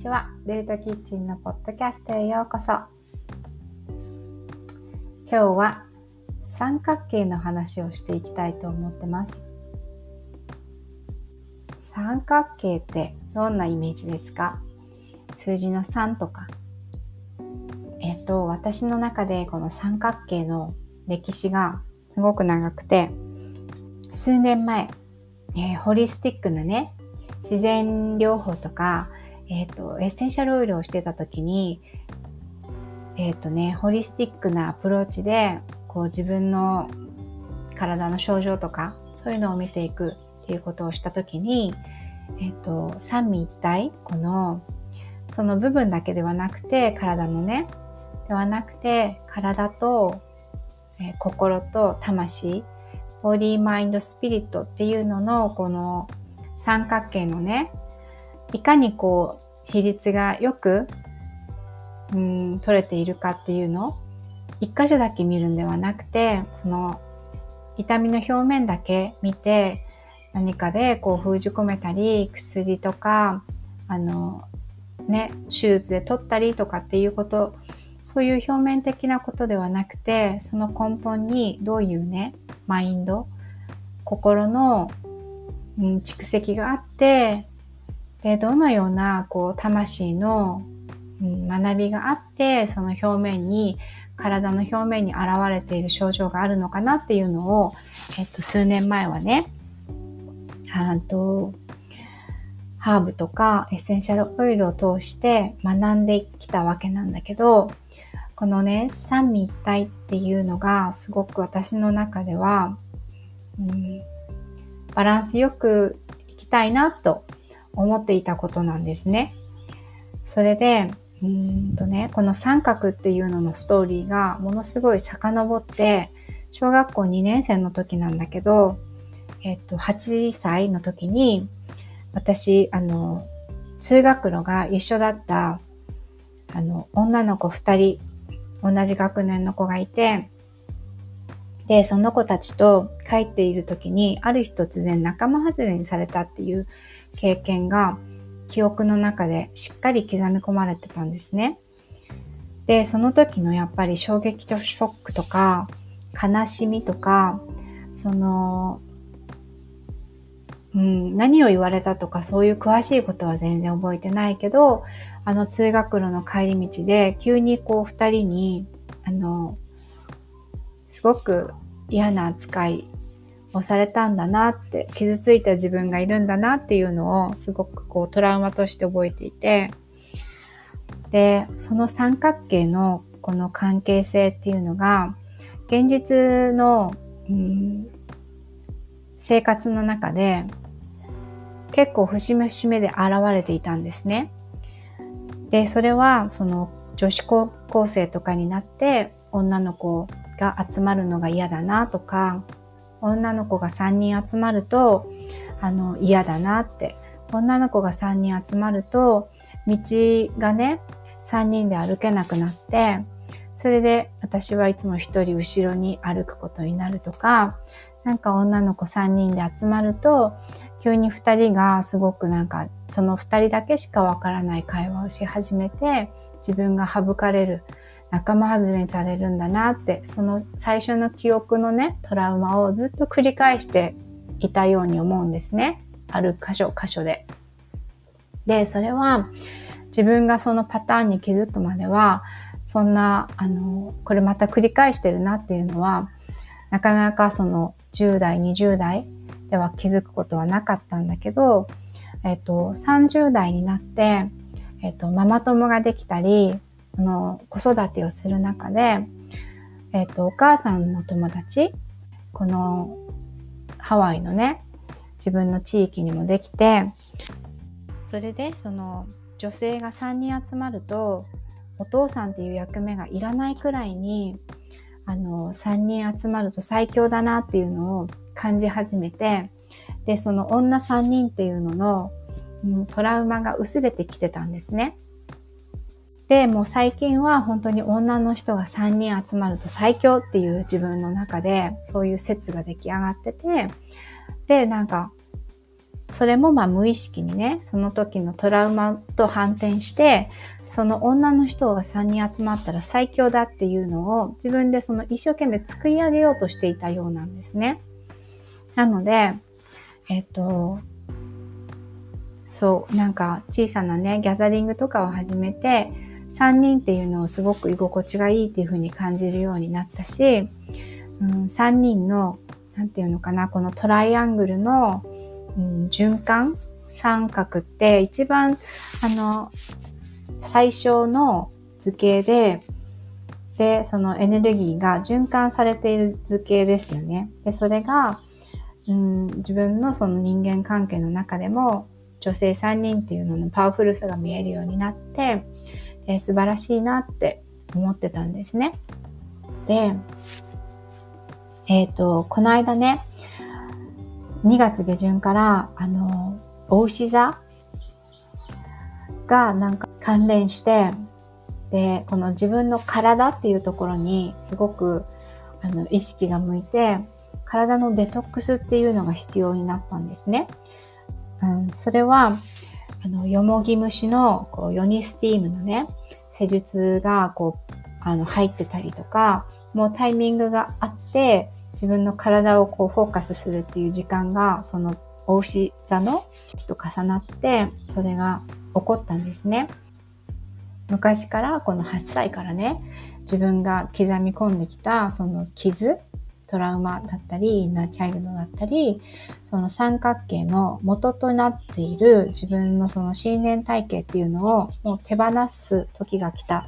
ちは。ルートキッチンのポッドキャストへようこそ。今日は三角形の話をしていきたいと思ってます。三角形ってどんなイメージですか？数字の3とか。えっと、私の中でこの三角形の歴史がすごく長くて、数年前、えー、ホリスティックなね、自然療法とか、えっ、ー、と、エッセンシャルオイルをしてた時に、えっ、ー、とね、ホリスティックなアプローチで、こう自分の体の症状とか、そういうのを見ていくっていうことをした時に、えっ、と、三位一体、この、その部分だけではなくて、体のね、ではなくて、体と、え心と魂、ボディ、マインド、スピリットっていうのの、この三角形のね、いかにこう、比率がよく、うん、取れているかっていうの、一箇所だけ見るんではなくて、その、痛みの表面だけ見て、何かでこう封じ込めたり、薬とか、あの、ね、手術で取ったりとかっていうこと、そういう表面的なことではなくて、その根本にどういうね、マインド、心の、うん、蓄積があって、で、どのような、こう、魂の、うん、学びがあって、その表面に、体の表面に現れている症状があるのかなっていうのを、えっと、数年前はね、あと、ハーブとかエッセンシャルオイルを通して学んできたわけなんだけど、このね、三位一体っていうのがすごく私の中では、うん、バランスよくいきたいなと思っていたことなんですね。それで、うんとね、この三角っていうののストーリーがものすごい遡って、小学校2年生の時なんだけど、えっと、8歳の時に、私、あの、通学路が一緒だった、あの、女の子2人同じ学年の子がいて、で、その子たちと帰っている時に、ある日突然仲間外れにされたっていう経験が、記憶の中でしっかり刻み込まれてたんですね。で、その時のやっぱり衝撃とショックとか、悲しみとか、その、うん、何を言われたとかそういう詳しいことは全然覚えてないけど、あの通学路の帰り道で急にこう二人に、あの、すごく嫌な扱いをされたんだなって、傷ついた自分がいるんだなっていうのをすごくこうトラウマとして覚えていて、で、その三角形のこの関係性っていうのが、現実の、うん、生活の中で結構節目節目で現れていたんですね。で、それは、その、女子高校生とかになって、女の子が集まるのが嫌だなとか、女の子が3人集まると、あの、嫌だなって。女の子が3人集まると、道がね、3人で歩けなくなって、それで私はいつも一人後ろに歩くことになるとか、なんか女の子3人で集まると、急に2人がすごくなんかその2人だけしかわからない会話をし始めて自分が省かれる仲間外れにされるんだなってその最初の記憶のねトラウマをずっと繰り返していたように思うんですねある箇所箇所で。でそれは自分がそのパターンに気づくまではそんなあのこれまた繰り返してるなっていうのはなかなかその10代20代では気づくことはなかったんだけど、えっと、30代になって、えっと、ママ友ができたり、の、子育てをする中で、えっと、お母さんの友達、このハワイのね、自分の地域にもできて、それで、その、女性が3人集まると、お父さんっていう役目がいらないくらいに、あの、3人集まると最強だなっていうのを感じ始めて、で、その女3人っていうのの、うん、トラウマが薄れてきてたんですね。で、もう最近は本当に女の人が3人集まると最強っていう自分の中でそういう説が出来上がってて、で、なんか、それもまあ無意識にね、その時のトラウマと反転して、その女の人が3人集まったら最強だっていうのを自分でその一生懸命作り上げようとしていたようなんですね。なので、えっ、と、そう、なんか小さなね、ギャザリングとかを始めて、3人っていうのをすごく居心地がいいっていう風に感じるようになったし、うん、3人の、なんていうのかな、このトライアングルの、うん、循環三角って一番、あの、最小の図形で、で、そのエネルギーが循環されている図形ですよね。で、それが、うん、自分のその人間関係の中でも女性3人っていうののパワフルさが見えるようになって、で素晴らしいなって思ってたんですね。で、えっ、ー、と、この間ね、2月下旬から、あの、お牛座がなんか関連して、で、この自分の体っていうところにすごくあの意識が向いて、体のデトックスっていうのが必要になったんですね。うん、それは、あの、よもぎ虫のこうヨニスティームのね、施術がこう、あの、入ってたりとか、もうタイミングがあって、自分の体をこうフォーカスするっていう時間が、その、お牛座の時と重なって、それが起こったんですね。昔からこの8歳からね、自分が刻み込んできたその傷、トラウマだったり、インナーチャイルドだったり、その三角形の元となっている自分のその信念体系っていうのをもう手放す時が来た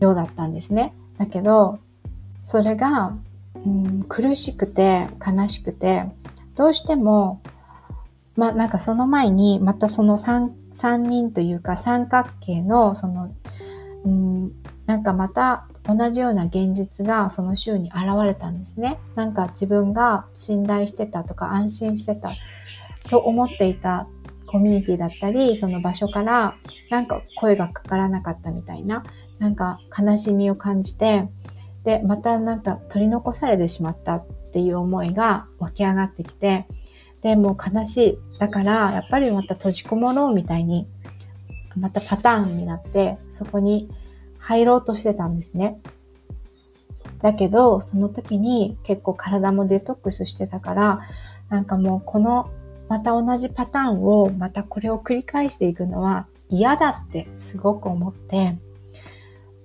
ようだったんですね。だけど、それがうん、苦しくて悲しくて、どうしても、まあなんかその前にまたその 3, 3人というか三角形のその、うん、なんかまた同じような現実がその週に現れたんですね。なんか自分が信頼してたとか安心してたと思っていたコミュニティだったり、その場所からなんか声がかからなかったみたいな、なんか悲しみを感じて、で、またなんか取り残されてしまったっていう思いが湧き上がってきて、で、もう悲しい。だから、やっぱりまた閉じこもろうみたいに、またパターンになって、そこに入ろうとしてたんですね。だけど、その時に結構体もデトックスしてたから、なんかもうこの、また同じパターンを、またこれを繰り返していくのは嫌だってすごく思って、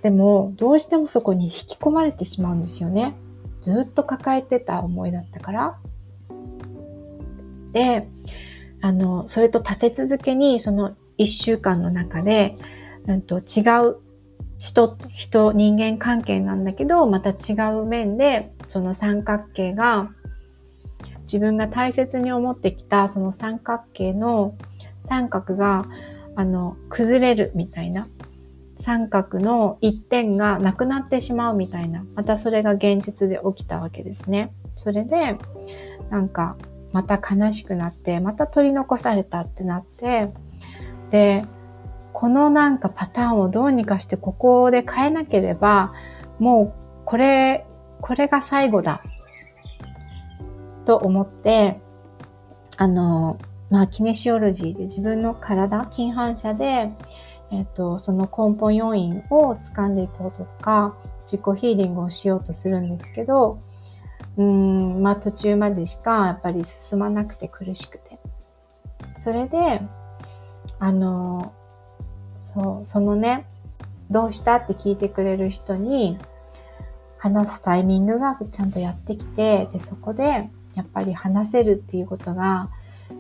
でも、どうしてもそこに引き込まれてしまうんですよね。ずっと抱えてた思いだったから。で、あの、それと立て続けに、その一週間の中で、うんと、違う人、人、人間関係なんだけど、また違う面で、その三角形が、自分が大切に思ってきた、その三角形の三角が、あの、崩れるみたいな。三角の一点がなくなってしまうみたいな、またそれが現実で起きたわけですね。それで、なんか、また悲しくなって、また取り残されたってなって、で、このなんかパターンをどうにかしてここで変えなければ、もうこれ、これが最後だ。と思って、あの、まあ、キネシオロジーで自分の体、近反射で、えっ、と、その根本要因を掴んでいこうとか、自己ヒーリングをしようとするんですけど、うん、まあ途中までしかやっぱり進まなくて苦しくて。それで、あの、そう、そのね、どうしたって聞いてくれる人に話すタイミングがちゃんとやってきて、で、そこでやっぱり話せるっていうことが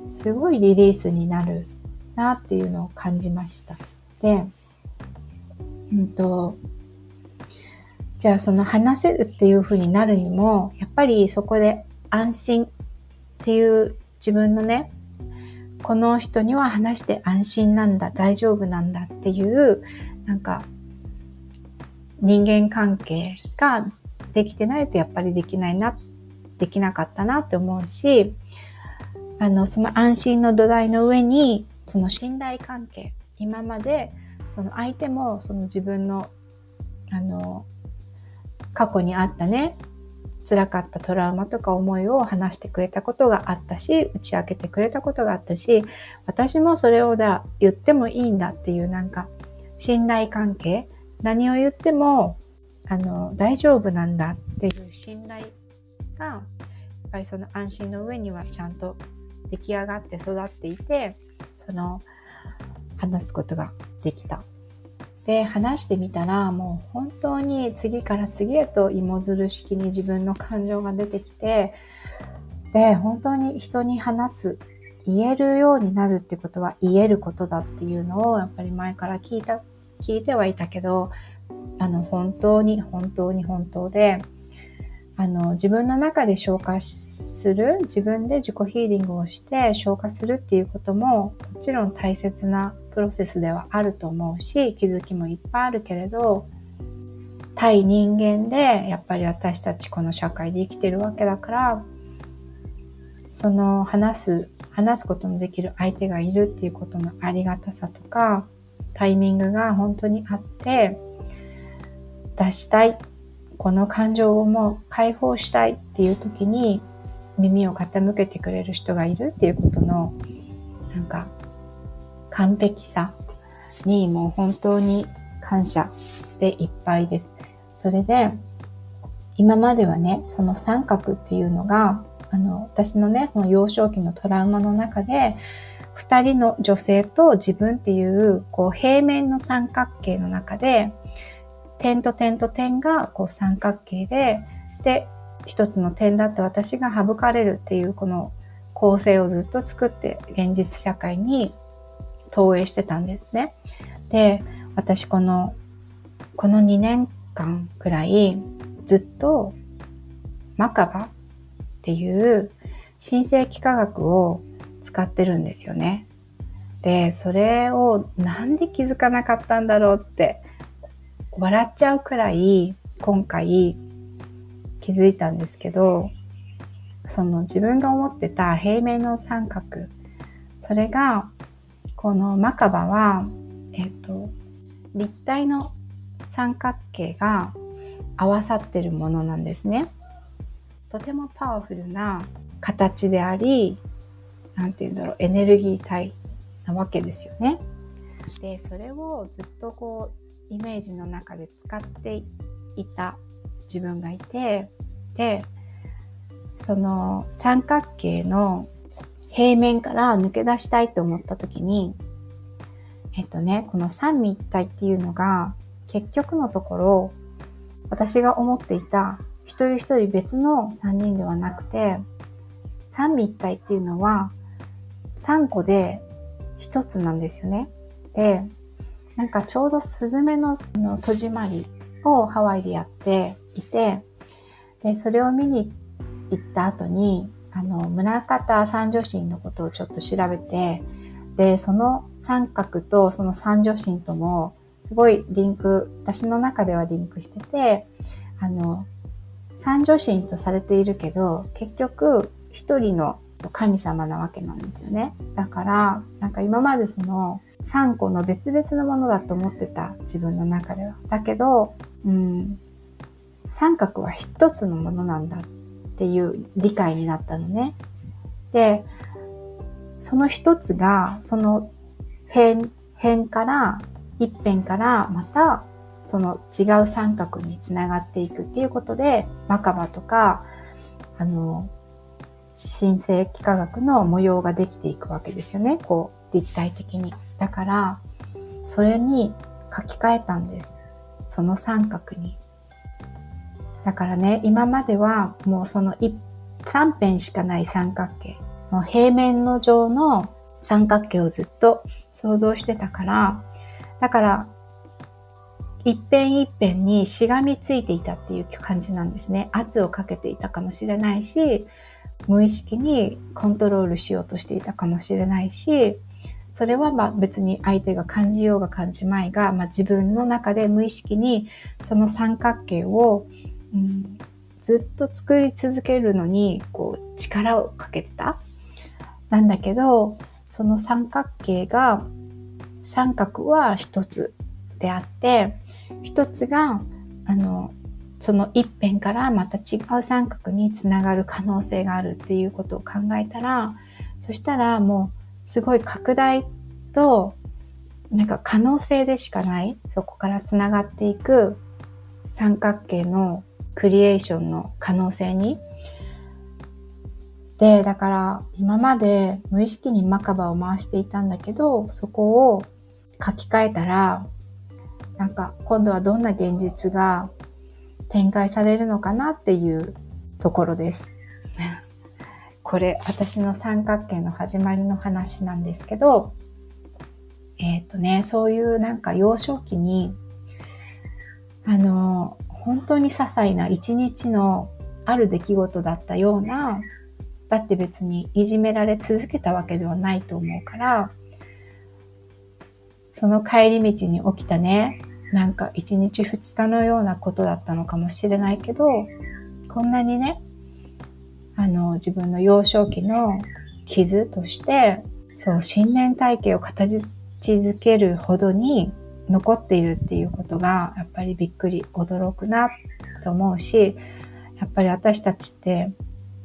すごいリリースになるなっていうのを感じました。で、うんと、じゃあその話せるっていう風になるにも、やっぱりそこで安心っていう自分のね、この人には話して安心なんだ、大丈夫なんだっていう、なんか、人間関係ができてないとやっぱりできないな、できなかったなって思うし、あの、その安心の土台の上に、その信頼関係、今までその相手もその自分のあの過去にあったね辛かったトラウマとか思いを話してくれたことがあったし打ち明けてくれたことがあったし私もそれをだ言ってもいいんだっていうなんか信頼関係何を言ってもあの大丈夫なんだっていう信頼がやっぱりその安心の上にはちゃんと出来上がって育っていてその話すことができた。で話してみたらもう本当に次から次へと芋づる式に自分の感情が出てきてで本当に人に話す言えるようになるってことは言えることだっていうのをやっぱり前から聞いた聞いてはいたけどあの本当に本当に本当であの自分の中で消化する自分で自己ヒーリングをして消化するっていうことももちろん大切なプロセスではあると思うし気づきもいっぱいあるけれど対人間でやっぱり私たちこの社会で生きてるわけだからその話す話すことのできる相手がいるっていうことのありがたさとかタイミングが本当にあって出したいこの感情をもう解放したいっていう時に耳を傾けてくれる人がいるっていうことのなんか完璧さにもう本当に感謝でいっぱいです。それで今まではねその三角っていうのがあの私のねその幼少期のトラウマの中で2人の女性と自分っていうこう平面の三角形の中で点と点と点がこう三角形でで一つの点だって私が省かれるっていうこの構成をずっと作って現実社会に投影してたんですね。で私このこの2年間くらいずっとマカバっていう新世紀科学を使ってるんですよね。で、それをなんで気づかなかったんだろうって笑っちゃうくらい今回気づいたんですけど、その自分が思ってた平面の三角、それがこのマカバは、えっ、と、立体の三角形が合わさってるものなんですね。とてもパワフルな形であり、なんて言うんだろう、エネルギー体なわけですよね。で、それをずっとこう、イメージの中で使っていた自分がいて、で、その三角形の平面から抜け出したいと思った時に、えっとね、この三位一体っていうのが結局のところ私が思っていた一人一人別の三人ではなくて三位一体っていうのは3個で1つなんですよね。で、なんかちょうどスズメのの戸締まりをハワイでやっていて、で、それを見に行った後に、あの、村方三女神のことをちょっと調べて、で、その三角とその三女神とも、すごいリンク、私の中ではリンクしてて、あの、三女神とされているけど、結局、一人の神様なわけなんですよね。だから、なんか今までその3個の別々のものだと思ってた自分の中では。だけど、うん、三角は一つのものなんだっていう理解になったのね。で、その一つが、その辺、辺から、一辺からまたその違う三角につながっていくっていうことで、マカバとか、あの、新世紀科学の模様ができていくわけですよね。こう、立体的に。だから、それに書き換えたんです。その三角に。だからね、今まではもうその3辺しかない三角形。もう平面の上の三角形をずっと想像してたから、だから、一辺一辺にしがみついていたっていう感じなんですね。圧をかけていたかもしれないし、無意識にコントロールしようとしていたかもしれないし、それはまあ別に相手が感じようが感じまいが、まあ、自分の中で無意識にその三角形を、うん、ずっと作り続けるのにこう力をかけてた。なんだけど、その三角形が、三角は一つであって、一つが、あの、その一辺からまた違う三角につながる可能性があるっていうことを考えたらそしたらもうすごい拡大となんか可能性でしかないそこからつながっていく三角形のクリエーションの可能性にでだから今まで無意識にマカバを回していたんだけどそこを書き換えたらなんか今度はどんな現実が展開されるのかなっていうところです。これ私の三角形の始まりの話なんですけどえっ、ー、とねそういうなんか幼少期にあの本当に些細な一日のある出来事だったようなだって別にいじめられ続けたわけではないと思うからその帰り道に起きたねなんか一日二日のようなことだったのかもしれないけどこんなにねあの自分の幼少期の傷としてそう信念体系を形づけるほどに残っているっていうことがやっぱりびっくり驚くなと思うしやっぱり私たちって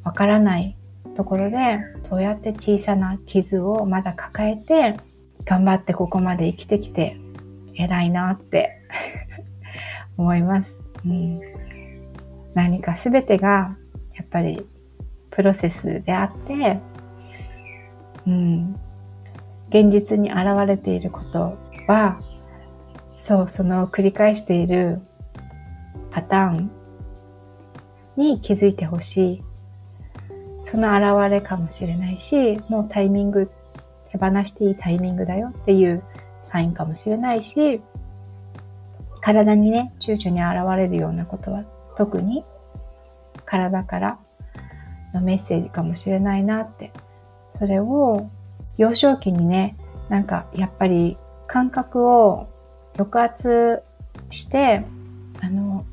わからないところでそうやって小さな傷をまだ抱えて頑張ってここまで生きてきて偉いなって 思います、うん。何か全てがやっぱりプロセスであって、うん、現実に現れていることはそうその繰り返しているパターンに気づいてほしい。その現れかもしれないしもうタイミング手放していいタイミングだよ。っていうサインかもしれないし体にね躊躇に現れるようなことは特に体からのメッセージかもしれないなって。それを幼少期にねなんかやっぱり感覚を抑圧してあの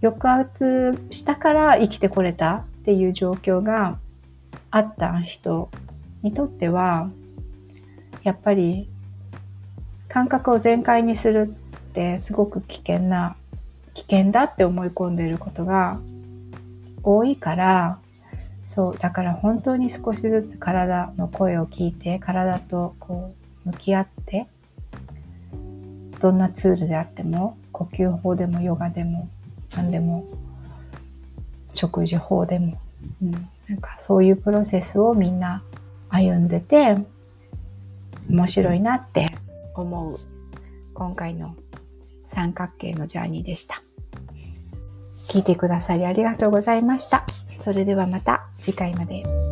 抑圧したから生きてこれたっていう状況があった人にとってはやっぱり感覚を全開にするってすごく危険な危険だって思い込んでいることが多いからそうだから本当に少しずつ体の声を聞いて体とこう向き合ってどんなツールであっても呼吸法でもヨガでも何でも食事法でも、うん、なんかそういうプロセスをみんな歩んでて面白いなって思う今回の三角形のジャーニーでした。聞いてくださりありがとうございました。それではまた次回まで。